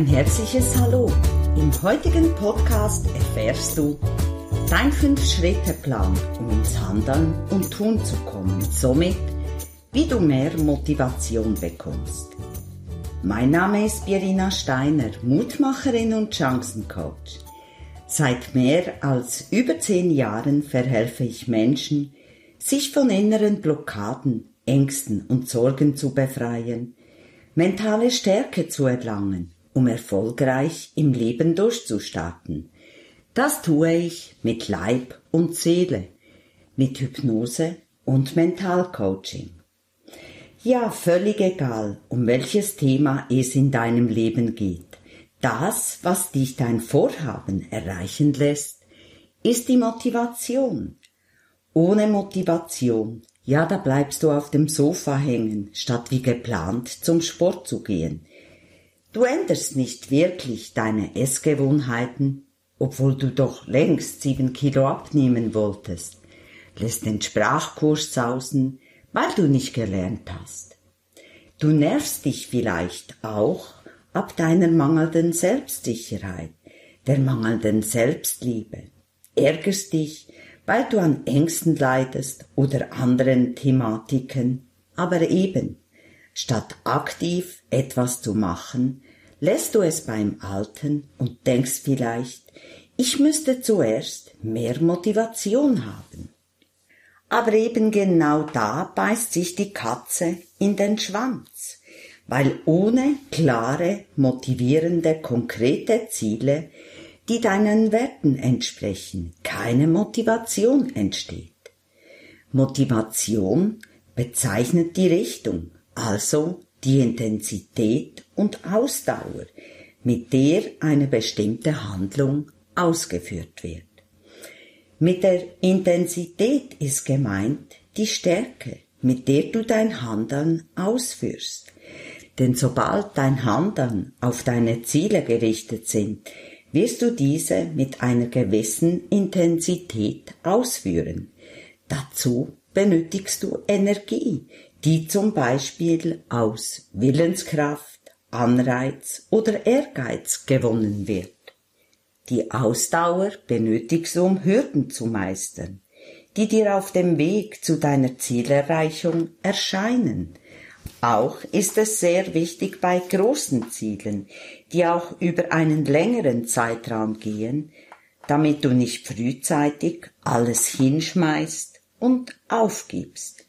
Ein herzliches Hallo. Im heutigen Podcast erfährst du dein 5-Schritte-Plan, um ins Handeln und Tun zu kommen. Somit, wie du mehr Motivation bekommst. Mein Name ist Birina Steiner, Mutmacherin und Chancencoach. Seit mehr als über zehn Jahren verhelfe ich Menschen, sich von inneren Blockaden, Ängsten und Sorgen zu befreien, mentale Stärke zu erlangen, um erfolgreich im Leben durchzustarten. Das tue ich mit Leib und Seele, mit Hypnose und Mentalcoaching. Ja, völlig egal, um welches Thema es in deinem Leben geht. Das, was dich dein Vorhaben erreichen lässt, ist die Motivation. Ohne Motivation, ja, da bleibst du auf dem Sofa hängen, statt wie geplant zum Sport zu gehen. Du änderst nicht wirklich deine Essgewohnheiten, obwohl du doch längst sieben Kilo abnehmen wolltest, lässt den Sprachkurs sausen, weil du nicht gelernt hast. Du nervst dich vielleicht auch ab deiner mangelnden Selbstsicherheit, der mangelnden Selbstliebe, ärgerst dich, weil du an Ängsten leidest oder anderen Thematiken, aber eben, statt aktiv etwas zu machen, lässt du es beim Alten und denkst vielleicht, ich müsste zuerst mehr Motivation haben. Aber eben genau da beißt sich die Katze in den Schwanz, weil ohne klare, motivierende, konkrete Ziele, die deinen Werten entsprechen, keine Motivation entsteht. Motivation bezeichnet die Richtung, also die Intensität und Ausdauer, mit der eine bestimmte Handlung ausgeführt wird. Mit der Intensität ist gemeint die Stärke, mit der du dein Handeln ausführst. Denn sobald dein Handeln auf deine Ziele gerichtet sind, wirst du diese mit einer gewissen Intensität ausführen. Dazu benötigst du Energie, die zum Beispiel aus Willenskraft, Anreiz oder Ehrgeiz gewonnen wird. Die Ausdauer benötigst du, um Hürden zu meistern, die dir auf dem Weg zu deiner Zielerreichung erscheinen. Auch ist es sehr wichtig bei großen Zielen, die auch über einen längeren Zeitraum gehen, damit du nicht frühzeitig alles hinschmeißt und aufgibst.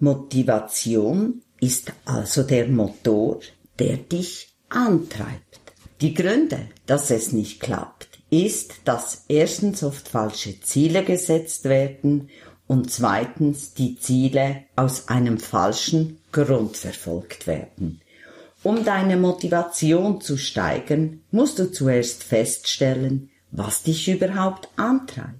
Motivation ist also der Motor, der dich antreibt. Die Gründe, dass es nicht klappt, ist, dass erstens oft falsche Ziele gesetzt werden und zweitens die Ziele aus einem falschen Grund verfolgt werden. Um deine Motivation zu steigern, musst du zuerst feststellen, was dich überhaupt antreibt.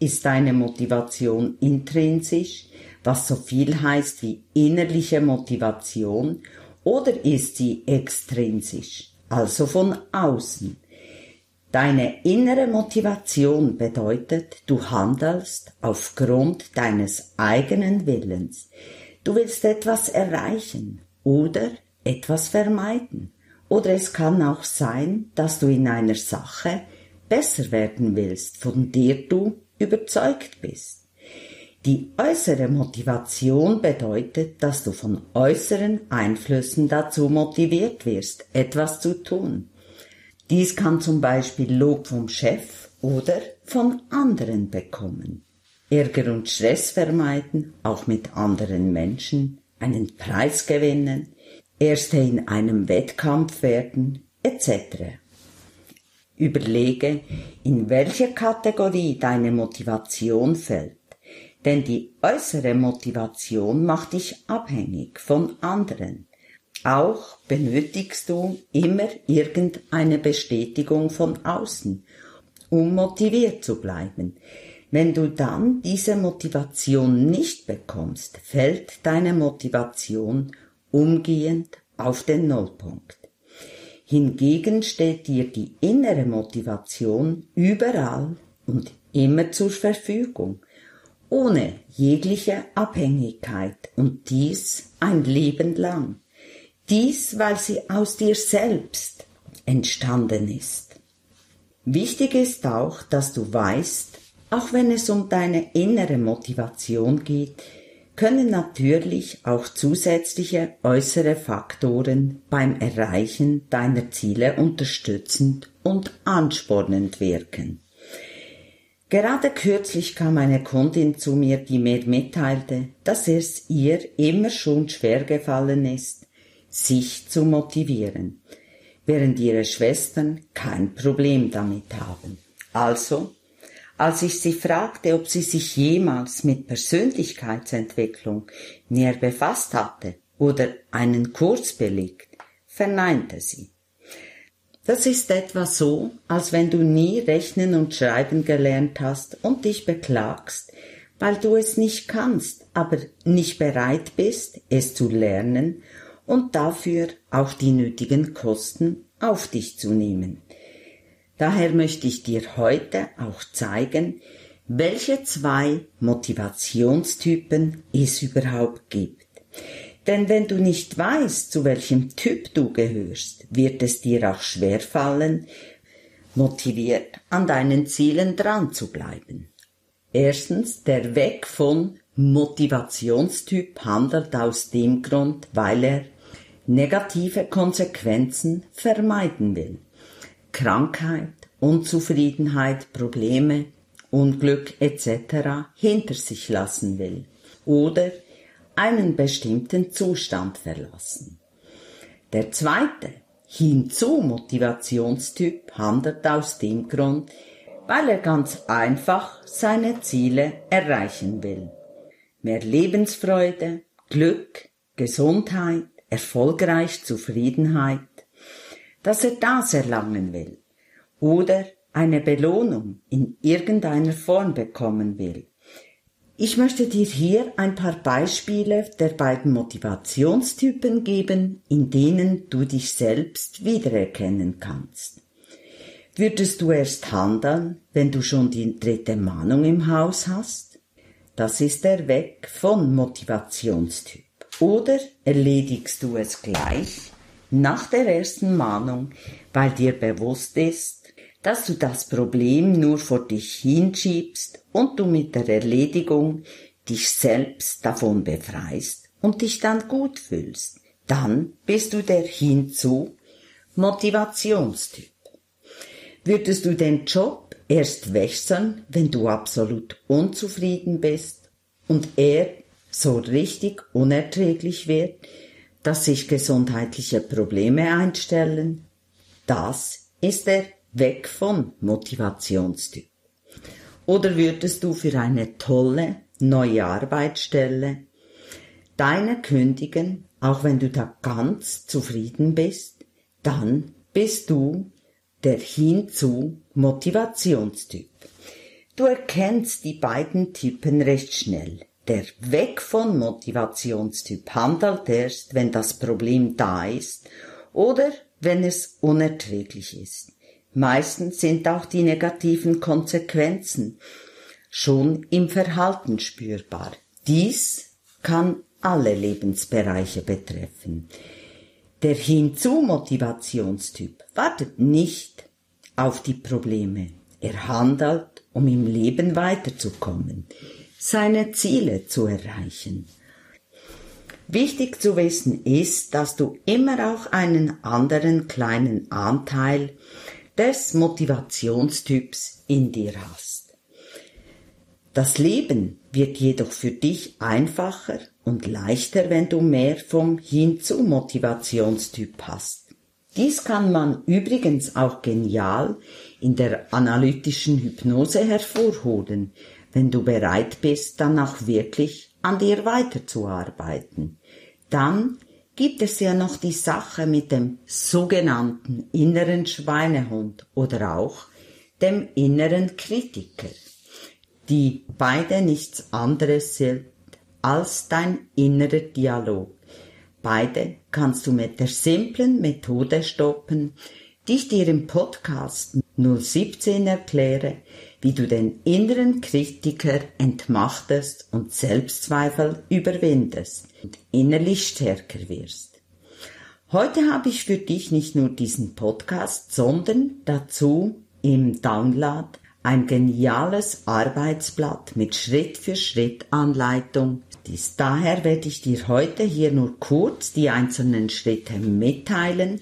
Ist deine Motivation intrinsisch, was so viel heißt wie innerliche Motivation, oder ist sie extrinsisch, also von außen. Deine innere Motivation bedeutet, du handelst aufgrund deines eigenen Willens. Du willst etwas erreichen oder etwas vermeiden. Oder es kann auch sein, dass du in einer Sache besser werden willst, von der du überzeugt bist. Die äußere Motivation bedeutet, dass du von äußeren Einflüssen dazu motiviert wirst, etwas zu tun. Dies kann zum Beispiel Lob vom Chef oder von anderen bekommen. Ärger und Stress vermeiden, auch mit anderen Menschen, einen Preis gewinnen, Erste in einem Wettkampf werden, etc. Überlege, in welche Kategorie deine Motivation fällt denn die äußere Motivation macht dich abhängig von anderen. Auch benötigst du immer irgendeine Bestätigung von außen, um motiviert zu bleiben. Wenn du dann diese Motivation nicht bekommst, fällt deine Motivation umgehend auf den Nullpunkt. Hingegen steht dir die innere Motivation überall und immer zur Verfügung ohne jegliche Abhängigkeit und dies ein Leben lang. Dies, weil sie aus dir selbst entstanden ist. Wichtig ist auch, dass du weißt, auch wenn es um deine innere Motivation geht, können natürlich auch zusätzliche äußere Faktoren beim Erreichen deiner Ziele unterstützend und anspornend wirken. Gerade kürzlich kam eine Kundin zu mir, die mir mitteilte, dass es ihr immer schon schwer gefallen ist, sich zu motivieren, während ihre Schwestern kein Problem damit haben. Also als ich sie fragte, ob sie sich jemals mit Persönlichkeitsentwicklung näher befasst hatte oder einen Kurs belegt, verneinte sie. Das ist etwa so, als wenn du nie rechnen und schreiben gelernt hast und dich beklagst, weil du es nicht kannst, aber nicht bereit bist, es zu lernen und dafür auch die nötigen Kosten auf dich zu nehmen. Daher möchte ich dir heute auch zeigen, welche zwei Motivationstypen es überhaupt gibt. Denn wenn du nicht weißt, zu welchem Typ du gehörst, wird es dir auch schwerfallen, motiviert an deinen Zielen dran zu bleiben. Erstens, der Weg von Motivationstyp handelt aus dem Grund, weil er negative Konsequenzen vermeiden will. Krankheit, Unzufriedenheit, Probleme, Unglück etc. hinter sich lassen will oder einen bestimmten Zustand verlassen. Der zweite Hinzu-Motivationstyp handelt aus dem Grund, weil er ganz einfach seine Ziele erreichen will. Mehr Lebensfreude, Glück, Gesundheit, erfolgreich Zufriedenheit, dass er das erlangen will oder eine Belohnung in irgendeiner Form bekommen will. Ich möchte dir hier ein paar Beispiele der beiden Motivationstypen geben, in denen du dich selbst wiedererkennen kannst. Würdest du erst handeln, wenn du schon die dritte Mahnung im Haus hast? Das ist der Weg von Motivationstyp. Oder erledigst du es gleich nach der ersten Mahnung, weil dir bewusst ist, dass du das Problem nur vor dich hinschiebst und du mit der Erledigung dich selbst davon befreist und dich dann gut fühlst. Dann bist du der hinzu Motivationstyp. Würdest du den Job erst wechseln, wenn du absolut unzufrieden bist und er so richtig unerträglich wird, dass sich gesundheitliche Probleme einstellen, das ist der Weg von Motivationstyp. Oder würdest du für eine tolle neue Arbeitsstelle deine kündigen, auch wenn du da ganz zufrieden bist, dann bist du der hinzu Motivationstyp. Du erkennst die beiden Typen recht schnell. Der Weg von Motivationstyp handelt erst, wenn das Problem da ist oder wenn es unerträglich ist. Meistens sind auch die negativen Konsequenzen schon im Verhalten spürbar. Dies kann alle Lebensbereiche betreffen. Der Hinzu-Motivationstyp wartet nicht auf die Probleme. Er handelt, um im Leben weiterzukommen seine Ziele zu erreichen. Wichtig zu wissen ist, dass du immer auch einen anderen kleinen Anteil des Motivationstyps in dir hast. Das Leben wird jedoch für dich einfacher und leichter, wenn du mehr vom Hinzu Motivationstyp hast. Dies kann man übrigens auch genial in der analytischen Hypnose hervorholen, wenn du bereit bist, dann auch wirklich an dir weiterzuarbeiten. Dann gibt es ja noch die Sache mit dem sogenannten inneren Schweinehund oder auch dem inneren Kritiker, die beide nichts anderes sind als dein innerer Dialog. Beide kannst du mit der simplen Methode stoppen, die ich dir im Podcast 017 erkläre, wie du den inneren Kritiker entmachtest und Selbstzweifel überwindest und innerlich stärker wirst. Heute habe ich für dich nicht nur diesen Podcast, sondern dazu im Download ein geniales Arbeitsblatt mit Schritt für Schritt Anleitung. Dies daher werde ich dir heute hier nur kurz die einzelnen Schritte mitteilen,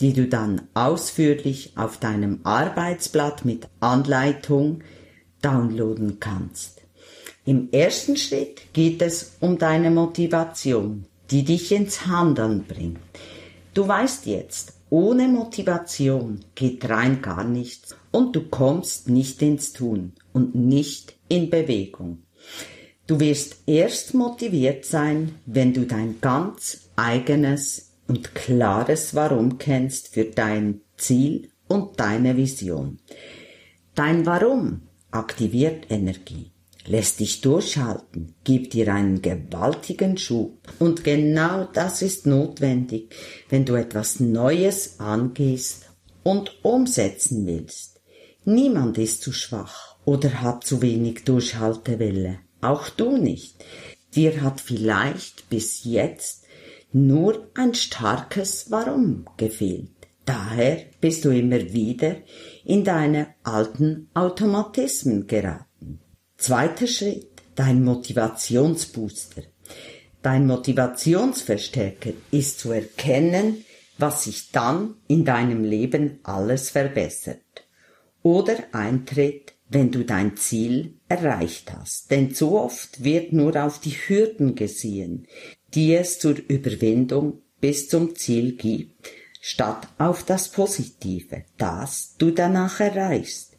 die du dann ausführlich auf deinem Arbeitsblatt mit Anleitung downloaden kannst. Im ersten Schritt geht es um deine Motivation, die dich ins Handeln bringt. Du weißt jetzt, ohne Motivation geht rein gar nichts und du kommst nicht ins Tun und nicht in Bewegung. Du wirst erst motiviert sein, wenn du dein ganz eigenes und klares Warum kennst für dein Ziel und deine Vision. Dein Warum aktiviert Energie lässt dich durchhalten, gibt dir einen gewaltigen Schub. Und genau das ist notwendig, wenn du etwas Neues angehst und umsetzen willst. Niemand ist zu schwach oder hat zu wenig Durchhaltewille. Auch du nicht. Dir hat vielleicht bis jetzt nur ein starkes Warum gefehlt. Daher bist du immer wieder in deine alten Automatismen geraten. Zweiter Schritt, dein Motivationsbooster. Dein Motivationsverstärker ist zu erkennen, was sich dann in deinem Leben alles verbessert. Oder eintritt, wenn du dein Ziel erreicht hast. Denn zu oft wird nur auf die Hürden gesehen, die es zur Überwindung bis zum Ziel gibt, statt auf das Positive, das du danach erreichst.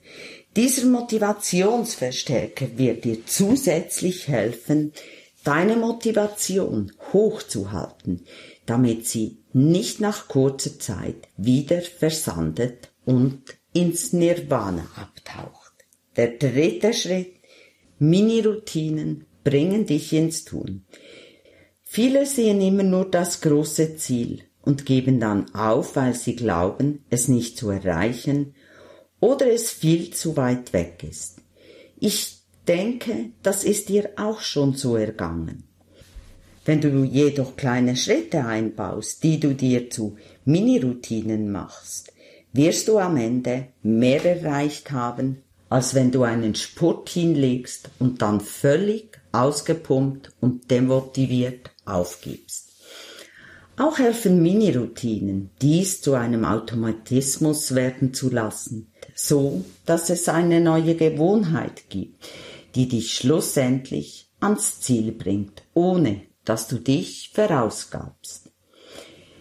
Dieser Motivationsverstärker wird dir zusätzlich helfen, deine Motivation hochzuhalten, damit sie nicht nach kurzer Zeit wieder versandet und ins Nirvana abtaucht. Der dritte Schritt, Mini-Routinen bringen dich ins Tun. Viele sehen immer nur das große Ziel und geben dann auf, weil sie glauben, es nicht zu erreichen oder es viel zu weit weg ist. Ich denke, das ist dir auch schon so ergangen. Wenn du jedoch kleine Schritte einbaust, die du dir zu Mini-Routinen machst, wirst du am Ende mehr erreicht haben, als wenn du einen Spurt hinlegst und dann völlig ausgepumpt und demotiviert aufgibst. Auch helfen Mini-Routinen, dies zu einem Automatismus werden zu lassen, so dass es eine neue Gewohnheit gibt, die dich schlussendlich ans Ziel bringt, ohne dass du dich verausgabst.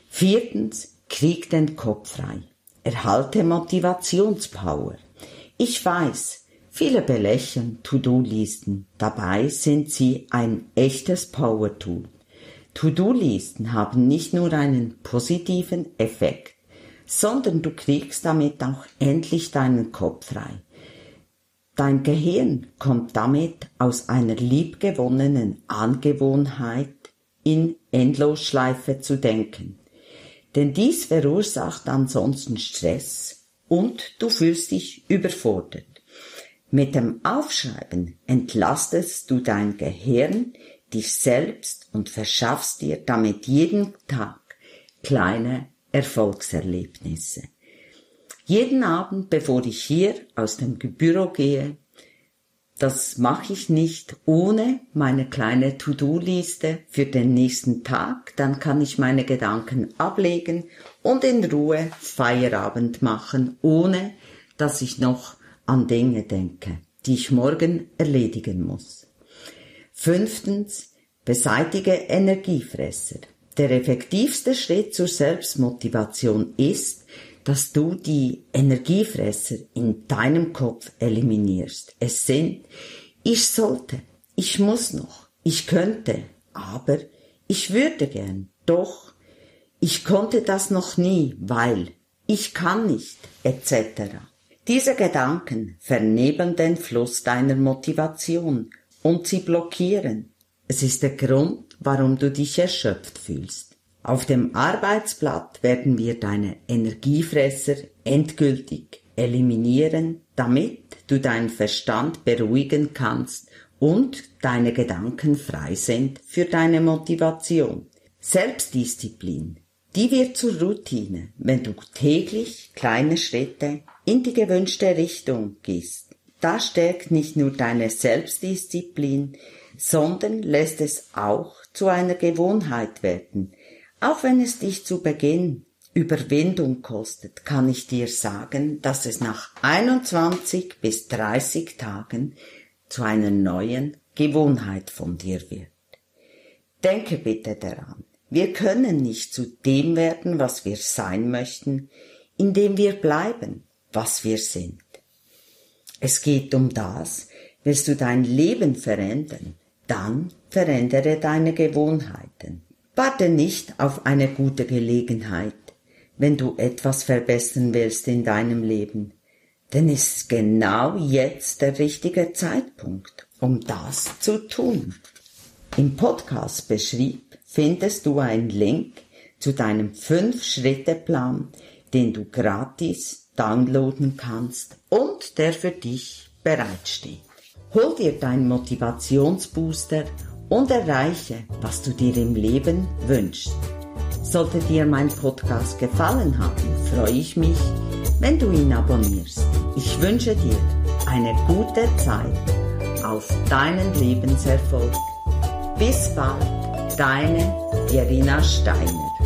Viertens, krieg den Kopf frei. Erhalte Motivationspower. Ich weiß, viele belächeln To-Do-Listen, dabei sind sie ein echtes Power-Tool. To-Do-Listen haben nicht nur einen positiven Effekt, sondern du kriegst damit auch endlich deinen Kopf frei. Dein Gehirn kommt damit aus einer liebgewonnenen Angewohnheit in Endlosschleife zu denken. Denn dies verursacht ansonsten Stress und du fühlst dich überfordert. Mit dem Aufschreiben entlastest du dein Gehirn, dich selbst und verschaffst dir damit jeden Tag kleine Erfolgserlebnisse. Jeden Abend, bevor ich hier aus dem Büro gehe, das mache ich nicht ohne meine kleine To-Do-Liste für den nächsten Tag. Dann kann ich meine Gedanken ablegen und in Ruhe Feierabend machen, ohne dass ich noch an Dinge denke, die ich morgen erledigen muss. Fünftens, beseitige Energiefresser. Der effektivste Schritt zur Selbstmotivation ist, dass du die Energiefresser in deinem Kopf eliminierst. Es sind, ich sollte, ich muss noch, ich könnte, aber ich würde gern, doch, ich konnte das noch nie, weil, ich kann nicht, etc. Diese Gedanken vernebeln den Fluss deiner Motivation und sie blockieren. Es ist der Grund, warum du dich erschöpft fühlst. Auf dem Arbeitsblatt werden wir deine Energiefresser endgültig eliminieren, damit du deinen Verstand beruhigen kannst und deine Gedanken frei sind für deine Motivation. Selbstdisziplin Die wird zur Routine, wenn du täglich kleine Schritte in die gewünschte Richtung gehst. Das stärkt nicht nur deine Selbstdisziplin, sondern lässt es auch zu einer Gewohnheit werden. Auch wenn es dich zu Beginn Überwindung kostet, kann ich dir sagen, dass es nach 21 bis 30 Tagen zu einer neuen Gewohnheit von dir wird. Denke bitte daran, wir können nicht zu dem werden, was wir sein möchten, indem wir bleiben, was wir sind. Es geht um das, willst du dein Leben verändern, dann verändere deine Gewohnheiten. Warte nicht auf eine gute Gelegenheit, wenn du etwas verbessern willst in deinem Leben, denn ist genau jetzt der richtige Zeitpunkt, um das zu tun. Im Podcast beschrieb findest du einen Link zu deinem 5-Schritte-Plan, den du gratis downloaden kannst und der für dich bereitsteht. Hol dir deinen Motivationsbooster und erreiche, was du dir im Leben wünschst. Sollte dir mein Podcast gefallen haben, freue ich mich, wenn du ihn abonnierst. Ich wünsche dir eine gute Zeit auf deinen Lebenserfolg. Bis bald, deine Irina Steiner.